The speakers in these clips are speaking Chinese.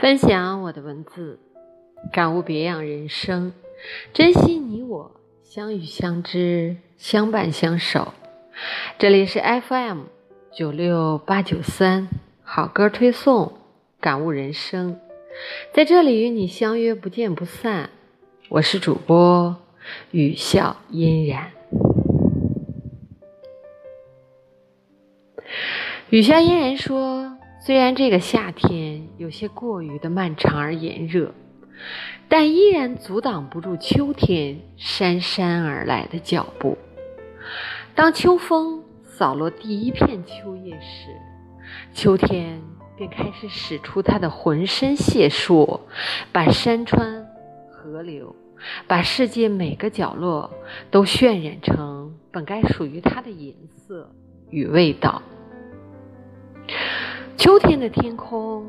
分享我的文字，感悟别样人生，珍惜你我相遇相知相伴相守。这里是 FM 九六八九三好歌推送，感悟人生，在这里与你相约不见不散。我是主播雨笑嫣然。雨笑嫣然说。虽然这个夏天有些过于的漫长而炎热，但依然阻挡不住秋天姗姗而来的脚步。当秋风扫落第一片秋叶时，秋天便开始使出它的浑身解数，把山川、河流，把世界每个角落都渲染成本该属于它的颜色与味道。秋天的天空，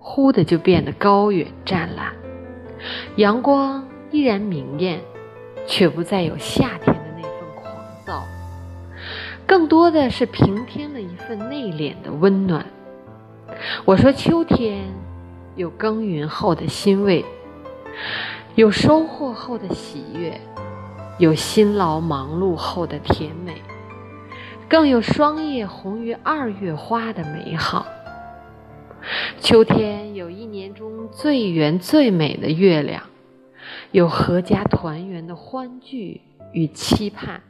忽的就变得高远湛蓝，阳光依然明艳，却不再有夏天的那份狂躁，更多的是平添了一份内敛的温暖。我说，秋天有耕耘后的欣慰，有收获后的喜悦，有辛劳忙碌后的甜美，更有霜叶红于二月花的美好。秋天有一年中最圆最美的月亮，有阖家团圆的欢聚与期盼。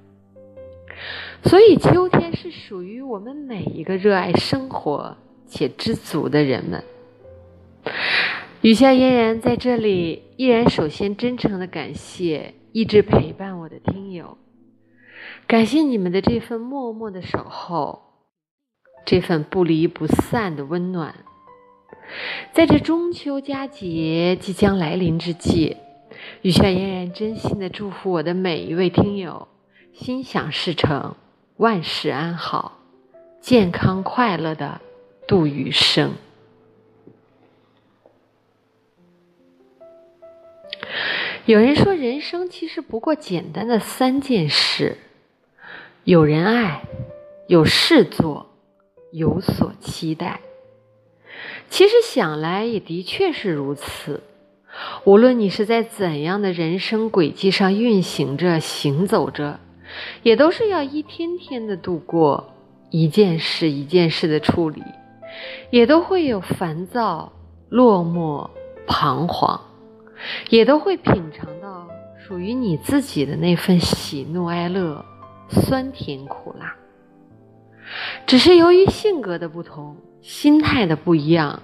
所以，秋天是属于我们每一个热爱生活且知足的人们。雨下嫣然在这里依然首先真诚的感谢一直陪伴我的听友，感谢你们的这份默默的守候，这份不离不散的温暖。在这中秋佳节即将来临之际，雨轩嫣然真心的祝福我的每一位听友，心想事成，万事安好，健康快乐的度余生。有人说，人生其实不过简单的三件事：有人爱，有事做，有所期待。其实想来也的确是如此。无论你是在怎样的人生轨迹上运行着、行走着，也都是要一天天的度过，一件事一件事的处理，也都会有烦躁、落寞、彷徨，也都会品尝到属于你自己的那份喜怒哀乐、酸甜苦辣。只是由于性格的不同。心态的不一样，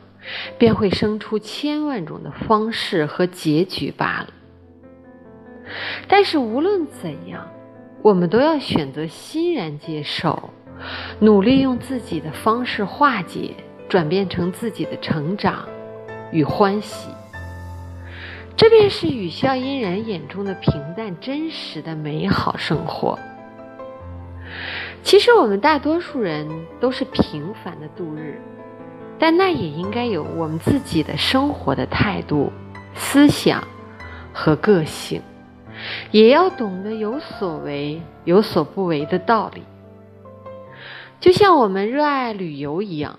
便会生出千万种的方式和结局罢了。但是无论怎样，我们都要选择欣然接受，努力用自己的方式化解，转变成自己的成长与欢喜。这便是雨笑嫣然眼中的平淡真实的美好生活。其实我们大多数人都是平凡的度日，但那也应该有我们自己的生活的态度、思想和个性，也要懂得有所为有所不为的道理。就像我们热爱旅游一样，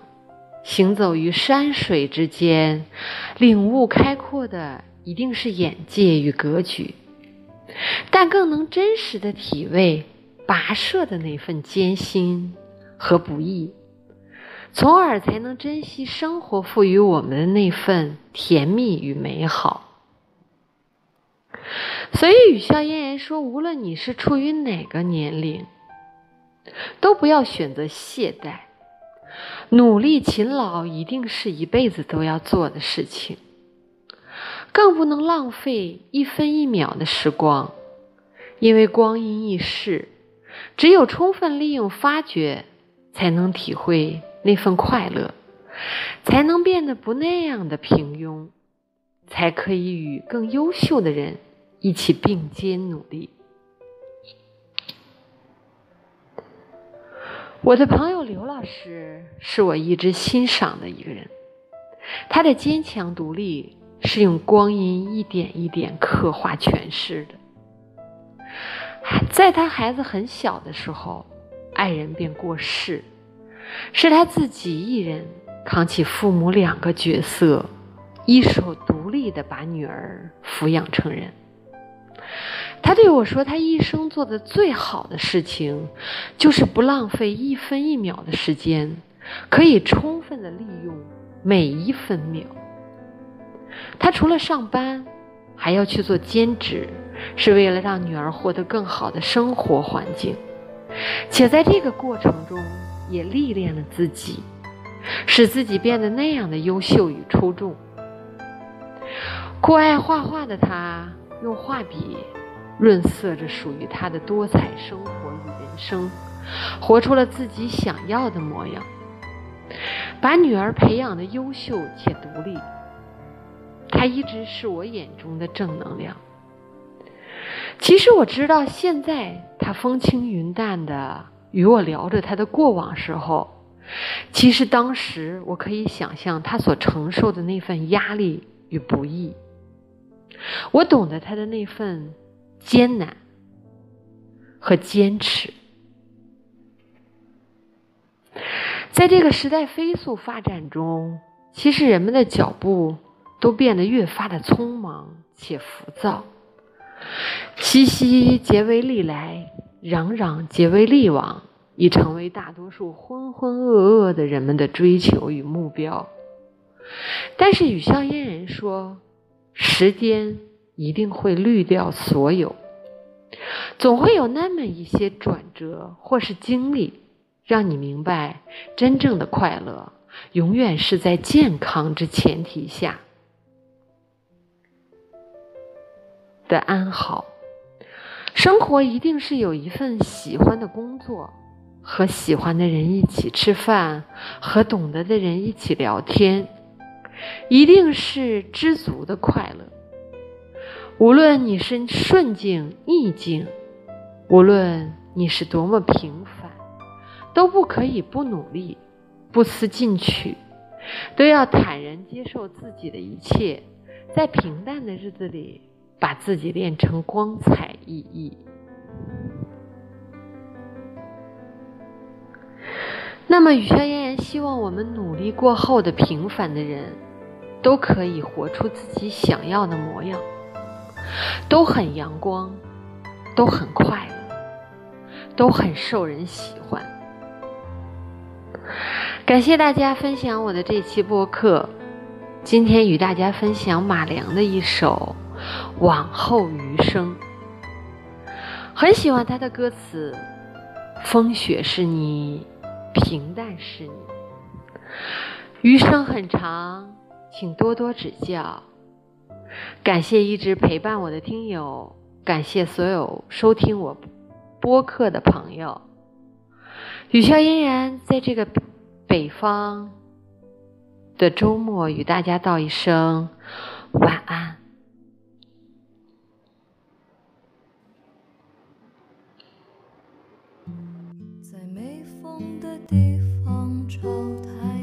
行走于山水之间，领悟开阔的一定是眼界与格局，但更能真实的体味。跋涉的那份艰辛和不易，从而才能珍惜生活赋予我们的那份甜蜜与美好。所以，语笑嫣然说：“无论你是处于哪个年龄，都不要选择懈怠。努力勤劳一定是一辈子都要做的事情，更不能浪费一分一秒的时光，因为光阴易逝。”只有充分利用、发掘，才能体会那份快乐，才能变得不那样的平庸，才可以与更优秀的人一起并肩努力。我的朋友刘老师是我一直欣赏的一个人，他的坚强独立是用光阴一点一点刻画诠释的。在他孩子很小的时候，爱人便过世，是他自己一人扛起父母两个角色，一手独立的把女儿抚养成人。他对我说：“他一生做的最好的事情，就是不浪费一分一秒的时间，可以充分的利用每一分秒。他除了上班，还要去做兼职，是为了让女儿获得更好的生活环境，且在这个过程中也历练了自己，使自己变得那样的优秀与出众。酷爱画画的他，用画笔。”润色着属于他的多彩生活与人生，活出了自己想要的模样，把女儿培养的优秀且独立。他一直是我眼中的正能量。其实我知道，现在他风轻云淡的与我聊着他的过往时候，其实当时我可以想象他所承受的那份压力与不易。我懂得他的那份。艰难和坚持，在这个时代飞速发展中，其实人们的脚步都变得越发的匆忙且浮躁。熙熙皆为利来，攘攘皆为利往，已成为大多数浑浑噩噩的人们的追求与目标。但是雨笑嫣人说，时间。一定会滤掉所有，总会有那么一些转折或是经历，让你明白，真正的快乐永远是在健康之前提下的安好。生活一定是有一份喜欢的工作，和喜欢的人一起吃饭，和懂得的人一起聊天，一定是知足的快乐。无论你是顺境逆境，无论你是多么平凡，都不可以不努力、不思进取，都要坦然接受自己的一切，在平淡的日子里把自己练成光彩熠熠。那么，雨潇嫣然希望我们努力过后的平凡的人，都可以活出自己想要的模样。都很阳光，都很快乐，都很受人喜欢。感谢大家分享我的这期播客。今天与大家分享马良的一首《往后余生》，很喜欢他的歌词：“风雪是你，平淡是你，余生很长，请多多指教。”感谢一直陪伴我的听友，感谢所有收听我播客的朋友。雨潇嫣然在这个北方的周末，与大家道一声晚安。的地方找总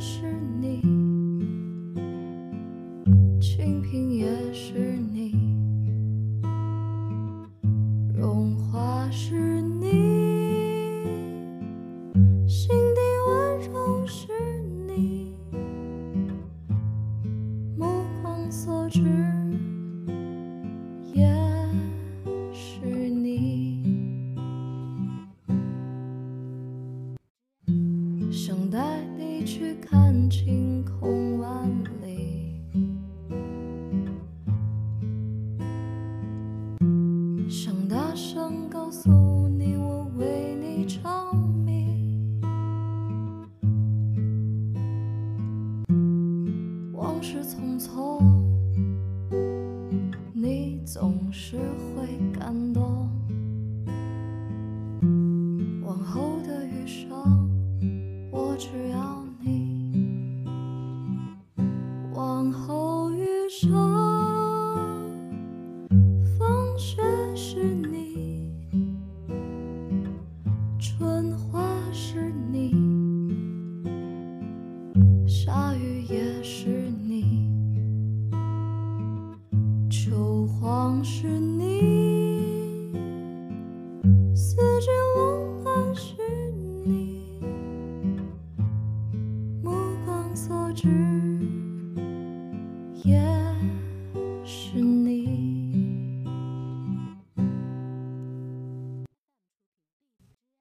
是你清贫也是你荣华是你心底温柔是你目光所至光是你